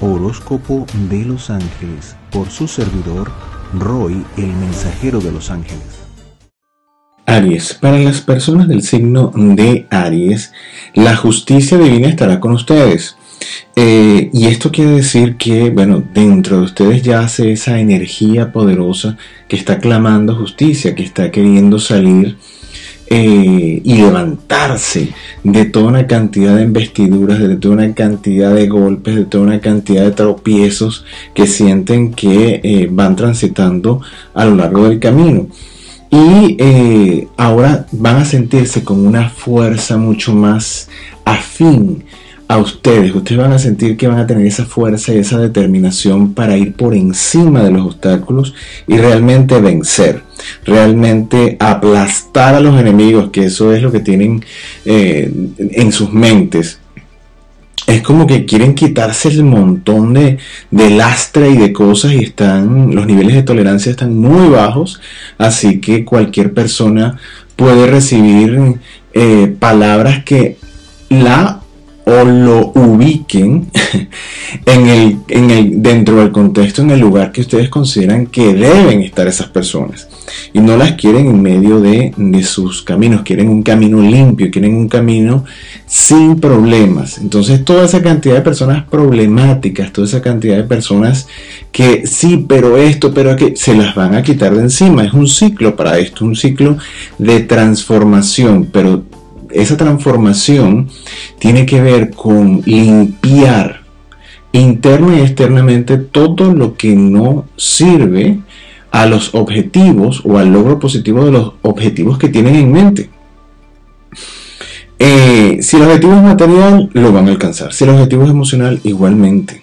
Horóscopo de los Ángeles por su servidor Roy, el mensajero de los ángeles. Aries, para las personas del signo de Aries, la justicia divina estará con ustedes. Eh, y esto quiere decir que, bueno, dentro de ustedes ya hace esa energía poderosa que está clamando justicia, que está queriendo salir eh, y levantarse de toda una cantidad de investiduras, de toda una cantidad de golpes, de toda una cantidad de tropiezos que sienten que eh, van transitando a lo largo del camino. Y eh, ahora van a sentirse con una fuerza mucho más afín a ustedes. Ustedes van a sentir que van a tener esa fuerza y esa determinación para ir por encima de los obstáculos y realmente vencer, realmente aplastar a los enemigos, que eso es lo que tienen eh, en sus mentes. Es como que quieren quitarse el montón de, de lastre y de cosas y están, los niveles de tolerancia están muy bajos, así que cualquier persona puede recibir eh, palabras que la o lo ubiquen en el, en el, dentro del contexto, en el lugar que ustedes consideran que deben estar esas personas. Y no las quieren en medio de, de sus caminos, quieren un camino limpio, quieren un camino sin problemas. Entonces toda esa cantidad de personas problemáticas, toda esa cantidad de personas que sí, pero esto, pero que se las van a quitar de encima. Es un ciclo para esto, un ciclo de transformación, pero esa transformación tiene que ver con limpiar interna y externamente todo lo que no sirve a los objetivos o al logro positivo de los objetivos que tienen en mente. Eh, si el objetivo es material, lo van a alcanzar. Si el objetivo es emocional, igualmente.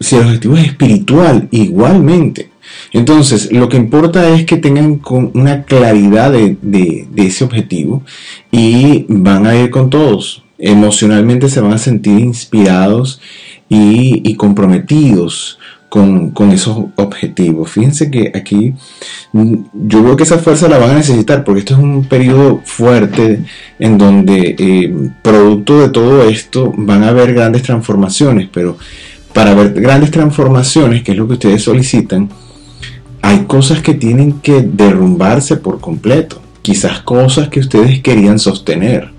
Si el objetivo es espiritual, igualmente. Entonces, lo que importa es que tengan una claridad de, ese objetivo y van a ir con todos. Emocionalmente se van a sentir inspirados y, comprometidos con, esos objetivos. Fíjense que aquí mm, yo veo que esa fuerza la van a necesitar porque esto es un periodo fuerte en donde eh, producto de todo esto van a haber grandes transformaciones, pero para ver grandes transformaciones, que es lo que ustedes solicitan, hay cosas que tienen que derrumbarse por completo. Quizás cosas que ustedes querían sostener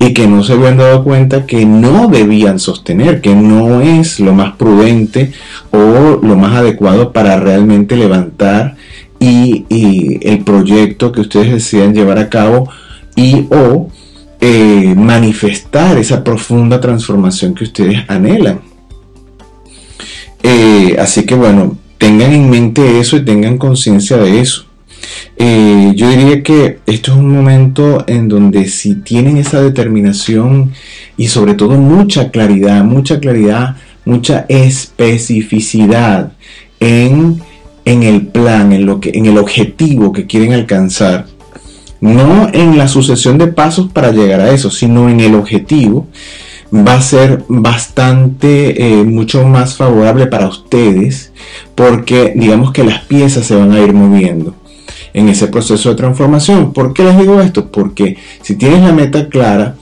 y que no se habían dado cuenta que no debían sostener, que no es lo más prudente o lo más adecuado para realmente levantar y, el proyecto que ustedes desean llevar a cabo y o eh, manifestar esa profunda transformación que ustedes anhelan. Eh, así que bueno, tengan en mente eso y tengan conciencia de eso. Eh, yo diría que esto es un momento en donde si tienen esa determinación y sobre todo mucha claridad, mucha claridad, mucha especificidad en, en el plan, en, lo que, en el objetivo que quieren alcanzar, no en la sucesión de pasos para llegar a eso, sino en el objetivo, va a ser bastante, eh, mucho más favorable para ustedes porque digamos que las piezas se van a ir moviendo en ese proceso de transformación. ¿Por qué les digo esto? Porque si tienes la meta clara,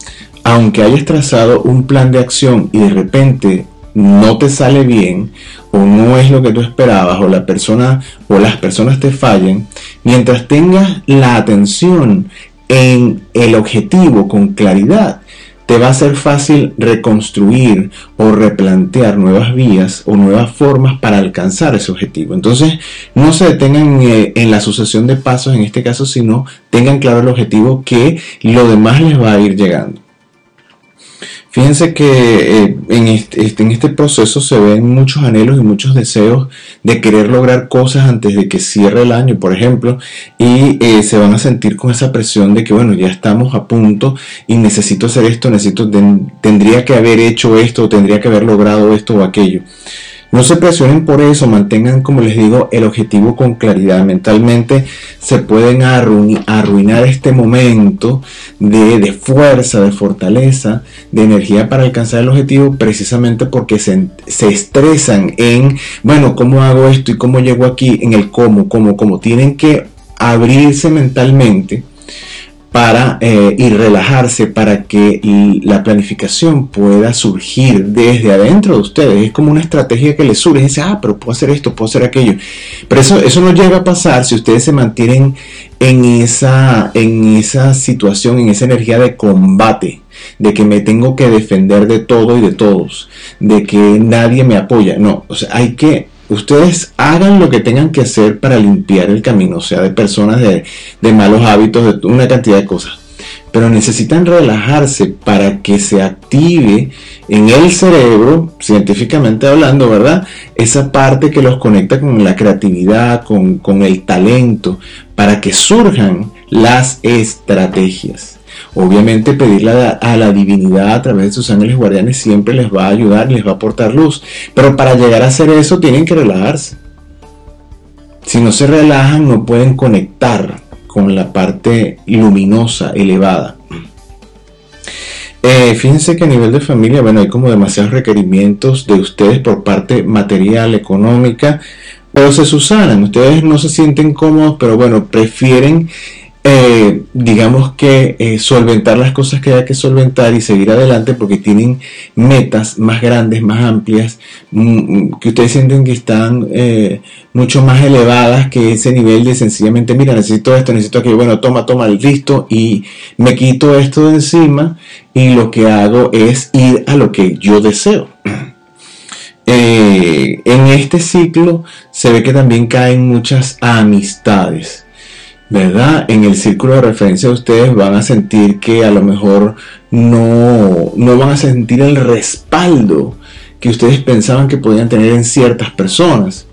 aunque hayas trazado un plan de acción y de repente no te sale bien o no es lo que tú esperabas o la persona o las personas te fallen, mientras tengas la atención en el objetivo con claridad, te va a ser fácil reconstruir o replantear nuevas vías o nuevas formas para alcanzar ese objetivo. Entonces, no se detengan eh, en la sucesión de pasos en este caso, sino tengan claro el objetivo que lo demás les va a ir llegando. Fíjense que eh, en, este, en, este, proceso se ven muchos anhelos y muchos deseos de querer lograr cosas antes de que cierre el año, por ejemplo, y eh, se van a sentir con esa presión de que, bueno, ya estamos a punto y necesito hacer esto, necesito, tendría que haber hecho esto, tendría que haber logrado esto o aquello. No se presionen por eso, mantengan, como les digo, el objetivo con claridad. Mentalmente se pueden arruinar este momento de, fuerza, de fortaleza, de energía para alcanzar el objetivo, precisamente porque se, se, estresan en, bueno, ¿cómo hago esto y cómo llego aquí? En el cómo, cómo, cómo. Tienen que abrirse mentalmente para eh, y relajarse para que la planificación pueda surgir desde adentro de ustedes. Es como una estrategia que les surge. Dice, ah, pero puedo hacer esto, puedo hacer aquello. Pero eso, eso no llega a pasar si ustedes se mantienen en esa, en esa situación, en esa energía de combate, de que me tengo que defender de todo y de todos, de que nadie me apoya. No, o sea, hay que ustedes hagan lo que tengan que hacer para limpiar el camino, o sea, de personas de, malos hábitos, de una cantidad de cosas. Pero necesitan relajarse para que se active en el cerebro, científicamente hablando, ¿verdad? Esa parte que los conecta con la creatividad, con, con el talento, para que surjan las estrategias. Obviamente pedirle a la, divinidad a través de sus ángeles guardianes siempre les va a ayudar, les va a aportar luz. Pero para llegar a hacer eso tienen que relajarse. Si no se relajan no pueden conectar con la parte luminosa, elevada. Eh, fíjense que a nivel de familia, bueno, hay como demasiados requerimientos de ustedes por parte material, económica, pero se susanan. Ustedes no se sienten cómodos, pero bueno, prefieren eh, digamos que eh, solventar las cosas que hay que solventar y seguir adelante porque tienen metas más grandes, más amplias, mm, mm, que ustedes sienten que están eh, mucho más elevadas que ese nivel de sencillamente, mira, necesito esto, necesito aquello, bueno, toma, toma, listo, y me quito esto de encima y lo que hago es ir a lo que yo deseo. en este ciclo se ve que también caen muchas amistades ¿verdad? En el círculo de referencia ustedes van a sentir que a lo mejor no, no van a sentir el respaldo que ustedes pensaban que podían tener en ciertas personas.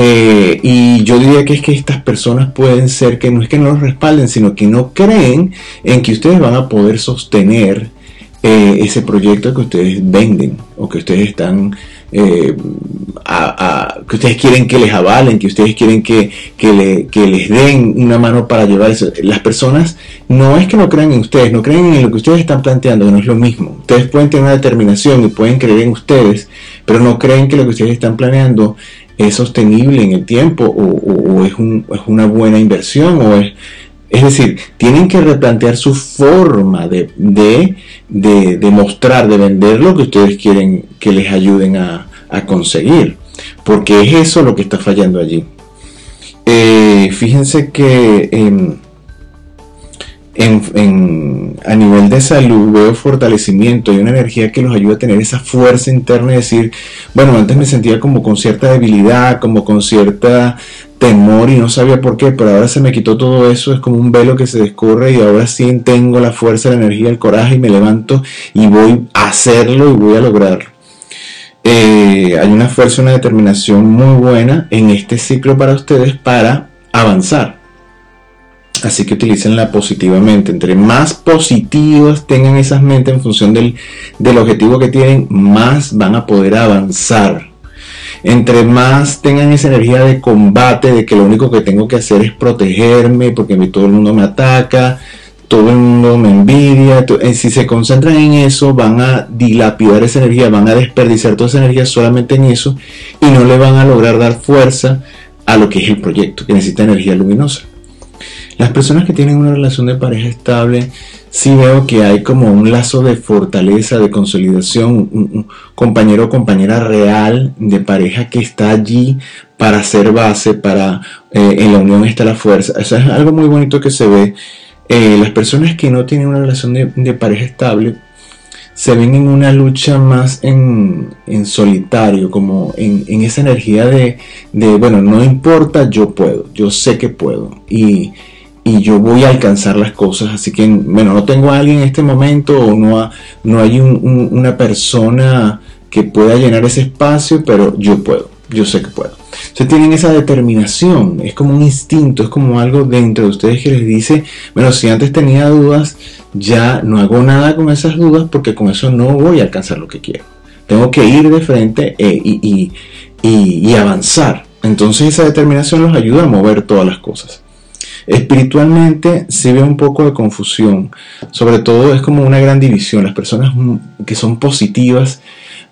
Eh, y yo diría que es que estas personas pueden ser que no es que no los respalden, sino que no creen en que ustedes van a poder sostener eh, ese proyecto que ustedes venden o que ustedes están eh, que ustedes quieren que les avalen, que ustedes quieren que, les den una mano para llevar eso. Las personas no es que no crean en ustedes, no creen en lo que ustedes están planteando, que no es lo mismo. Ustedes pueden tener una determinación y pueden creer en ustedes, pero no creen que lo que ustedes están planeando es sostenible en el tiempo o, es, una buena inversión o es... Es decir, tienen que replantear su forma de, de, de, mostrar, de vender lo que ustedes quieren que les ayuden a, a conseguir, porque es eso lo que está fallando allí. Eh, fíjense que en, a nivel de salud veo fortalecimiento y una energía que los ayuda a tener esa fuerza interna y decir, bueno, antes me sentía como con cierta debilidad, como con cierta temor y no sabía por qué, pero ahora se me quitó todo eso, es como un velo que se descorre y ahora sí tengo la fuerza, la energía, el coraje y me levanto y voy a hacerlo y voy a lograrlo. Eh, hay una fuerza, una determinación muy buena en este ciclo para ustedes para avanzar. Así que utilicenla positivamente. Entre más positivos tengan esas mentes en función del, del objetivo que tienen, más van a poder avanzar. Entre más tengan esa energía de combate, de que lo único que tengo que hacer es protegerme porque todo el mundo me ataca, todo el mundo me envidia. Eh, si se concentran en eso, van a dilapidar esa energía, van a desperdiciar toda esa energía solamente en eso y no le van a lograr dar fuerza a lo que es el proyecto, que necesita energía luminosa. Las personas que tienen una relación de pareja estable, sí veo que hay como un lazo de fortaleza, de consolidación, un, compañero o compañera real de pareja que está allí para ser base, para eh, en la unión está la fuerza. Eso es algo muy bonito que se ve eh, las personas que no tienen una relación de, pareja estable se ven en una lucha más en, solitario, como en, esa energía de, bueno, no importa, yo puedo, yo sé que puedo y, yo voy a alcanzar las cosas, así que, bueno, no tengo a alguien en este momento o no, no hay una persona que pueda llenar ese espacio, pero yo puedo, yo sé que puedo. Ustedes tienen esa determinación, es como un instinto, es como algo dentro de ustedes que les dice, bueno, si antes tenía dudas, ya no hago nada con esas dudas porque con eso no voy a alcanzar lo que quiero. Tengo que ir de frente eh, y, avanzar. Entonces esa determinación los ayuda a mover todas las cosas. Espiritualmente se ve un poco de confusión, sobre todo es como una gran división. Las personas que son positivas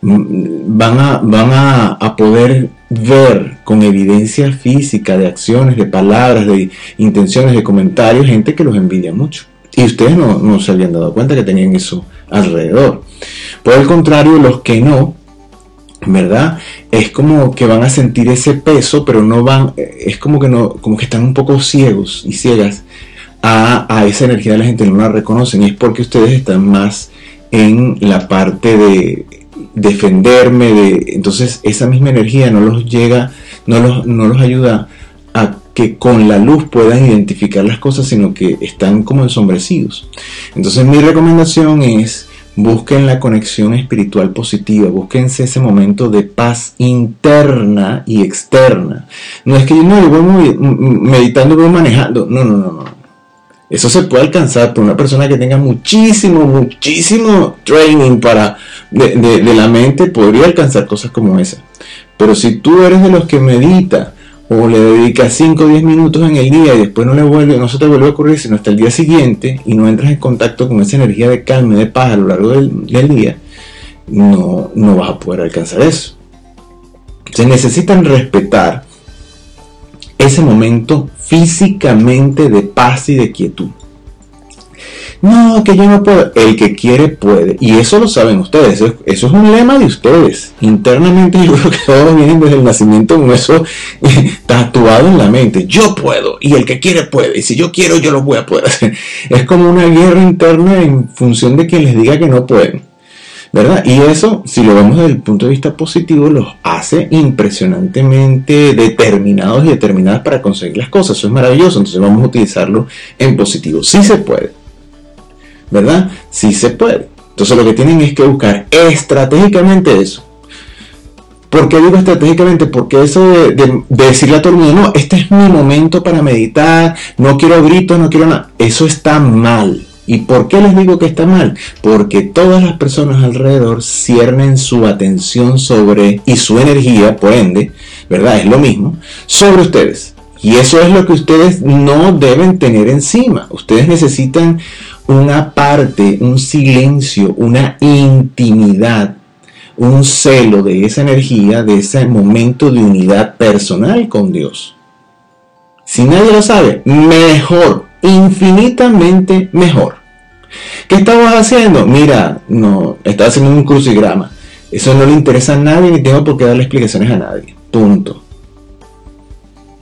van a, van a, poder ver con evidencia física de acciones, de palabras, de intenciones, de comentarios, gente que los envidia mucho. Y ustedes no, no se habían dado cuenta que tenían eso alrededor. Por el contrario, los que no, ¿verdad? Es como que van a sentir ese peso, pero no van, es como que no, como que están un poco ciegos y ciegas a, a esa energía de la gente, no la reconocen. Y es porque ustedes están más en la parte de defenderme, de, entonces esa misma energía no los llega, no los, no los ayuda a que con la luz puedan identificar las cosas, sino que están como ensombrecidos. Entonces mi recomendación es busquen la conexión espiritual positiva, búsquense ese momento de paz interna y externa. No es que no, yo voy meditando, voy manejando. No, no, no, no. Eso se puede alcanzar por una persona que tenga muchísimo, muchísimo training para de, la mente, podría alcanzar cosas como esa. Pero si tú eres de los que medita o le dedicas 5 o 10 minutos en el día y después no le vuelve, no se te vuelve a ocurrir sino hasta el día siguiente y no entras en contacto con esa energía de calma y de paz a lo largo del, del día, no, no vas a poder alcanzar eso. Se necesitan respetar ese momento físicamente de paz y de quietud. No, que yo no puedo. El que quiere puede. Y eso lo saben ustedes. Eso, es un lema de ustedes. Internamente yo creo que todos vienen desde el nacimiento con eso tatuado en la mente. Yo puedo. Y el que quiere puede. Y si yo quiero, yo lo voy a poder hacer. Es como una guerra interna en función de quien les diga que no pueden. ¿verdad? Y eso, si lo vemos desde el punto de vista positivo, los hace impresionantemente determinados y determinadas para conseguir las cosas. Eso es maravilloso, entonces vamos a utilizarlo en positivo. Sí se puede, ¿verdad? Sí se puede. Entonces lo que tienen es que buscar estratégicamente eso. ¿Por qué digo estratégicamente? Porque eso de, decirle a todo el mundo, no, este es mi momento para meditar, no quiero gritos, no quiero nada, eso está mal. ¿Y por qué les digo que está mal? Porque todas las personas alrededor ciernen su atención sobre, y su energía, por ende, ¿verdad? Es lo mismo, sobre ustedes. Y eso es lo que ustedes no deben tener encima. Ustedes necesitan una parte, un silencio, una intimidad, un celo de esa energía, de ese momento de unidad personal con Dios. Si nadie lo sabe, mejor infinitamente mejor. ¿Qué estabas haciendo? Mira, no, estaba haciendo un crucigrama. Eso no le interesa a nadie ni tengo por qué darle explicaciones a nadie. Punto.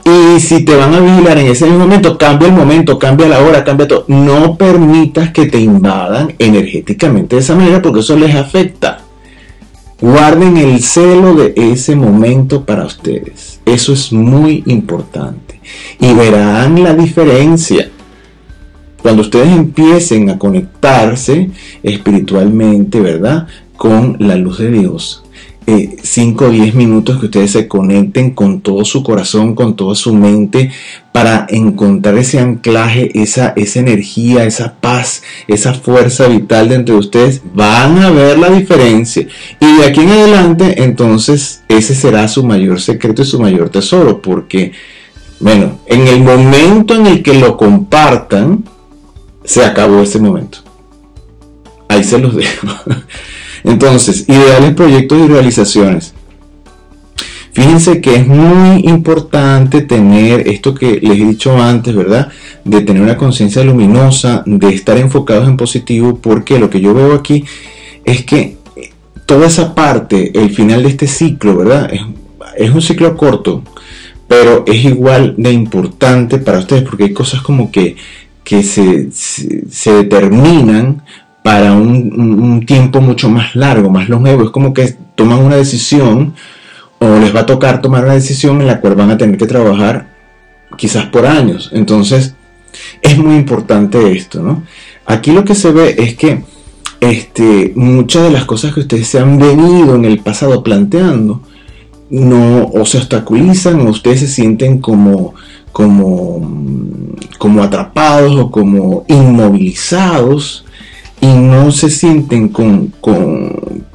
Y si te van a vigilar en ese mismo momento, cambia el momento, cambia la hora, cambia todo. No permitas que te invadan energéticamente de esa manera porque eso les afecta. Guarden el celo de ese momento para ustedes. Eso es muy importante. Y verán la diferencia cuando ustedes empiecen a conectarse espiritualmente, ¿verdad? Con la luz de Dios. 5 o 10 minutos que ustedes se conecten con todo su corazón, con toda su mente, para encontrar ese anclaje, esa, esa energía, esa paz, esa fuerza vital dentro de ustedes, van a ver la diferencia. Y de aquí en adelante, entonces, ese será su mayor secreto y su mayor tesoro, porque, bueno, en el momento en el que lo compartan, se acabó ese momento. Ahí se los dejo. Entonces, ideales, proyectos y realizaciones. Fíjense que es muy importante tener esto que les he dicho antes, ¿verdad? De tener una conciencia luminosa, de estar enfocados en positivo, porque lo que yo veo aquí es que toda esa parte, el final de este ciclo, ¿verdad? Es, un ciclo corto, pero es igual de importante para ustedes, porque hay cosas como que que se, se, determinan para un, tiempo mucho más largo, más longevo. Es como que toman una decisión o les va a tocar tomar una decisión en la cual van a tener que trabajar quizás por años. Entonces, es muy importante esto, ¿no? Aquí lo que se ve es que este, muchas de las cosas que ustedes se han venido en el pasado planteando, no o se obstaculizan o ustedes se sienten como como, como atrapados o como inmovilizados y no se sienten con,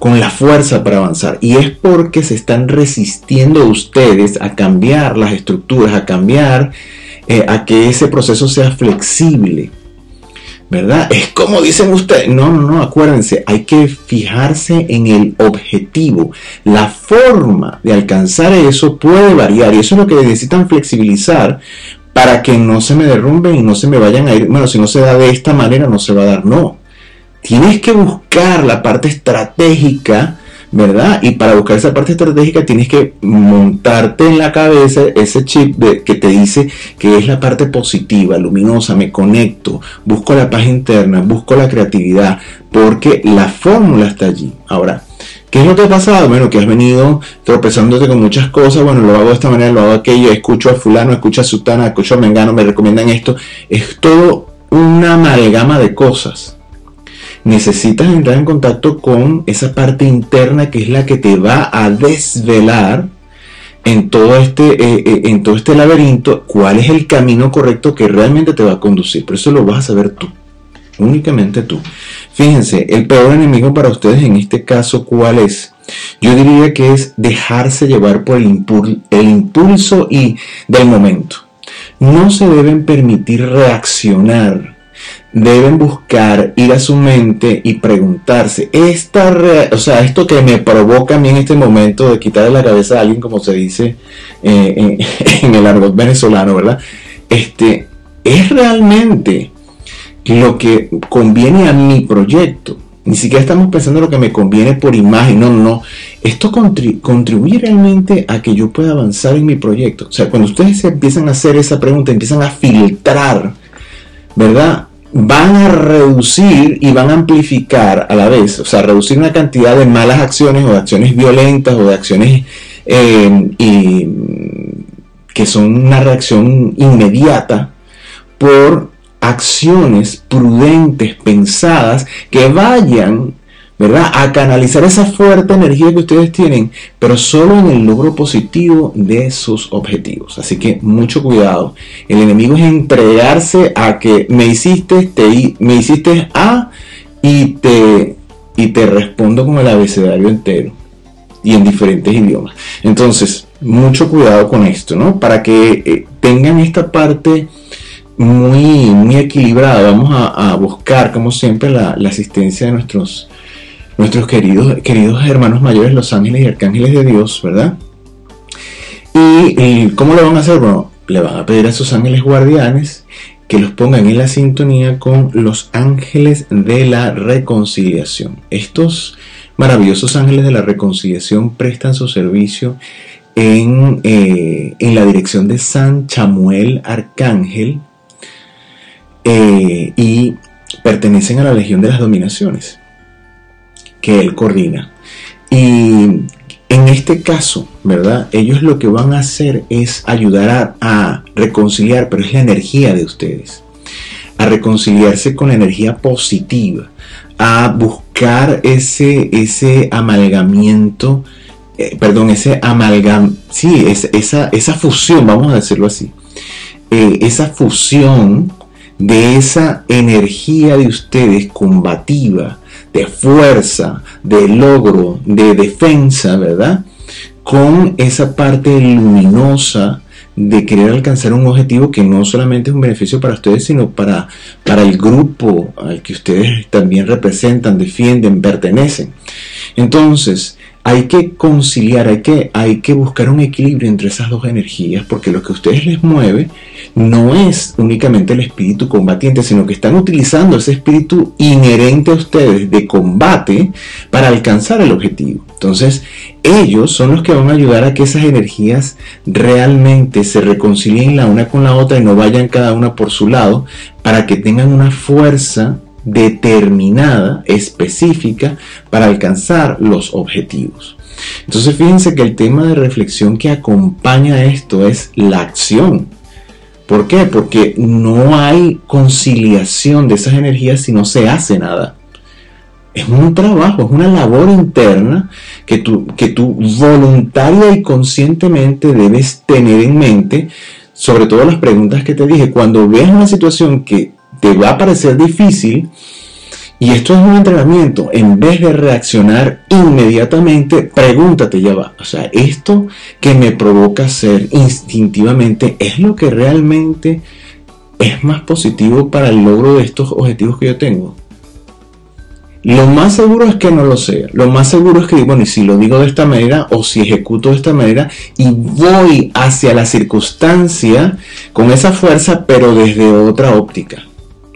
la fuerza para avanzar. Y es porque se están resistiendo ustedes a cambiar las estructuras, a cambiar, eh, a que ese proceso sea flexible. ¿verdad? Es como dicen ustedes. No, no, no, acuérdense, hay que fijarse en el objetivo. La forma de alcanzar eso puede variar y eso es lo que necesitan flexibilizar para que no se me derrumben y no se me vayan a ir. Bueno, si no se da de esta manera, no se va a dar. No. Tienes que buscar la parte estratégica ¿verdad? Y para buscar esa parte estratégica tienes que montarte en la cabeza ese chip de, que te dice que es la parte positiva, luminosa, me conecto, busco la paz interna, busco la creatividad, porque la fórmula está allí. Ahora, ¿Qué es lo que ha pasado? Bueno, que has venido tropezándote con muchas cosas, bueno, lo hago de esta manera, lo hago aquello, escucho a fulano, escucho a sutana, escucho a mengano, me recomiendan esto. Es todo una amalgama de cosas necesitas entrar en contacto con esa parte interna que es la que te va a desvelar en todo este, eh, eh, en todo este laberinto cuál es el camino correcto que realmente te va a conducir. Pero eso lo vas a saber tú, únicamente tú. Fíjense, el peor enemigo para ustedes en este caso, ¿cuál es? Yo diría que es dejarse llevar por el, el impulso y del momento. No se deben permitir reaccionar deben buscar, ir a su mente y preguntarse, esta o sea, esto que me provoca a mí en este momento de quitarle la cabeza a alguien, como se dice eh, en, el argot venezolano, ¿verdad? Este, ¿es realmente lo que conviene a mi proyecto? Ni siquiera estamos pensando lo que me conviene por imagen, no, no, no. Esto contribuye realmente a que yo pueda avanzar en mi proyecto. O sea, cuando ustedes empiezan a hacer esa pregunta, empiezan a filtrar, ¿verdad? Van a reducir y van a amplificar a la vez, o sea, reducir una cantidad de malas acciones o de acciones violentas o de acciones eh, que son una reacción inmediata por acciones prudentes, pensadas, que vayan ¿verdad? A canalizar esa fuerte energía que ustedes tienen, pero solo en el logro positivo de sus objetivos. Así que mucho cuidado. El enemigo es entregarse a que me hiciste, te, me hiciste A y te, y te respondo con el abecedario entero y en diferentes idiomas. Entonces, mucho cuidado con esto, ¿no? Para que eh, tengan esta parte muy, muy equilibrada. Vamos a, buscar, como siempre, la, la asistencia de nuestros nuestros queridos, queridos hermanos mayores, los ángeles y arcángeles de Dios, ¿verdad? ¿Y, cómo lo van a hacer? Bueno, le van a pedir a sus ángeles guardianes que los pongan en la sintonía con los ángeles de la reconciliación. Estos maravillosos ángeles de la reconciliación prestan su servicio en, eh, la dirección de San Chamuel Arcángel eh, y pertenecen a la Legión de las Dominaciones que él coordina. Y en este caso, ¿verdad? Ellos lo que van a hacer es ayudar a, reconciliar, pero es la energía de ustedes, a reconciliarse con la energía positiva, a buscar ese, ese amalgamiento, eh, perdón, ese amalgam, sí, esa, esa fusión, vamos a decirlo así, eh, esa fusión de esa energía de ustedes combativa, de fuerza, de logro, de defensa, ¿verdad? Con esa parte luminosa de querer alcanzar un objetivo que no solamente es un beneficio para ustedes, sino para, para el grupo al que ustedes también representan, defienden, pertenecen. Entonces, hay que conciliar, hay que, hay que buscar un equilibrio entre esas dos energías, porque lo que a ustedes les mueve no es únicamente el espíritu combatiente, sino que están utilizando ese espíritu inherente a ustedes de combate para alcanzar el objetivo. Entonces, ellos son los que van a ayudar a que esas energías realmente se reconcilien la una con la otra y no vayan cada una por su lado, para que tengan una fuerza determinada, específica, para alcanzar los objetivos. Entonces fíjense que el tema de reflexión que acompaña esto es la acción. ¿Por qué? Porque no hay conciliación de esas energías si no se hace nada. Es un trabajo, es una labor interna que tú, que tú voluntaria y conscientemente debes tener en mente, sobre todo las preguntas que te dije. Cuando ves una situación que te va a parecer difícil. Y esto es un entrenamiento. En vez de reaccionar inmediatamente, pregúntate, ya va. O sea, esto que me provoca hacer instintivamente es lo que realmente es más positivo para el logro de estos objetivos que yo tengo. Lo más seguro es que no lo sea. Lo más seguro es que, bueno, y si lo digo de esta manera o si ejecuto de esta manera y voy hacia la circunstancia con esa fuerza, pero desde otra óptica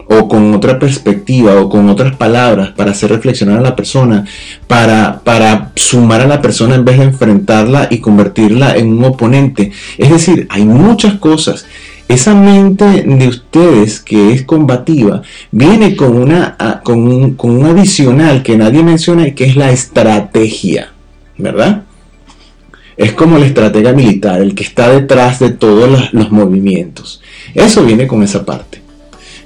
o con otra perspectiva o con otras palabras para hacer reflexionar a la persona, para, para sumar a la persona en vez de enfrentarla y convertirla en un oponente. Es decir, hay muchas cosas. Esa mente de ustedes que es combativa viene con, una, con, un, con un adicional que nadie menciona y que es la estrategia, ¿verdad? Es como el estratega militar, el que está detrás de todos los movimientos. Eso viene con esa parte.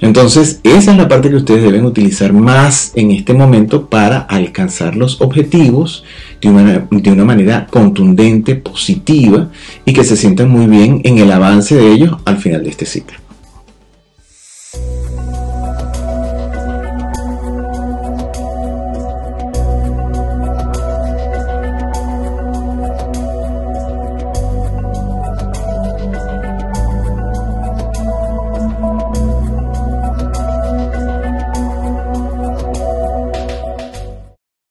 Entonces, esa es la parte que ustedes deben utilizar más en este momento para alcanzar los objetivos de una, manera contundente, positiva y que se sientan muy bien en el avance de ellos al final de este ciclo.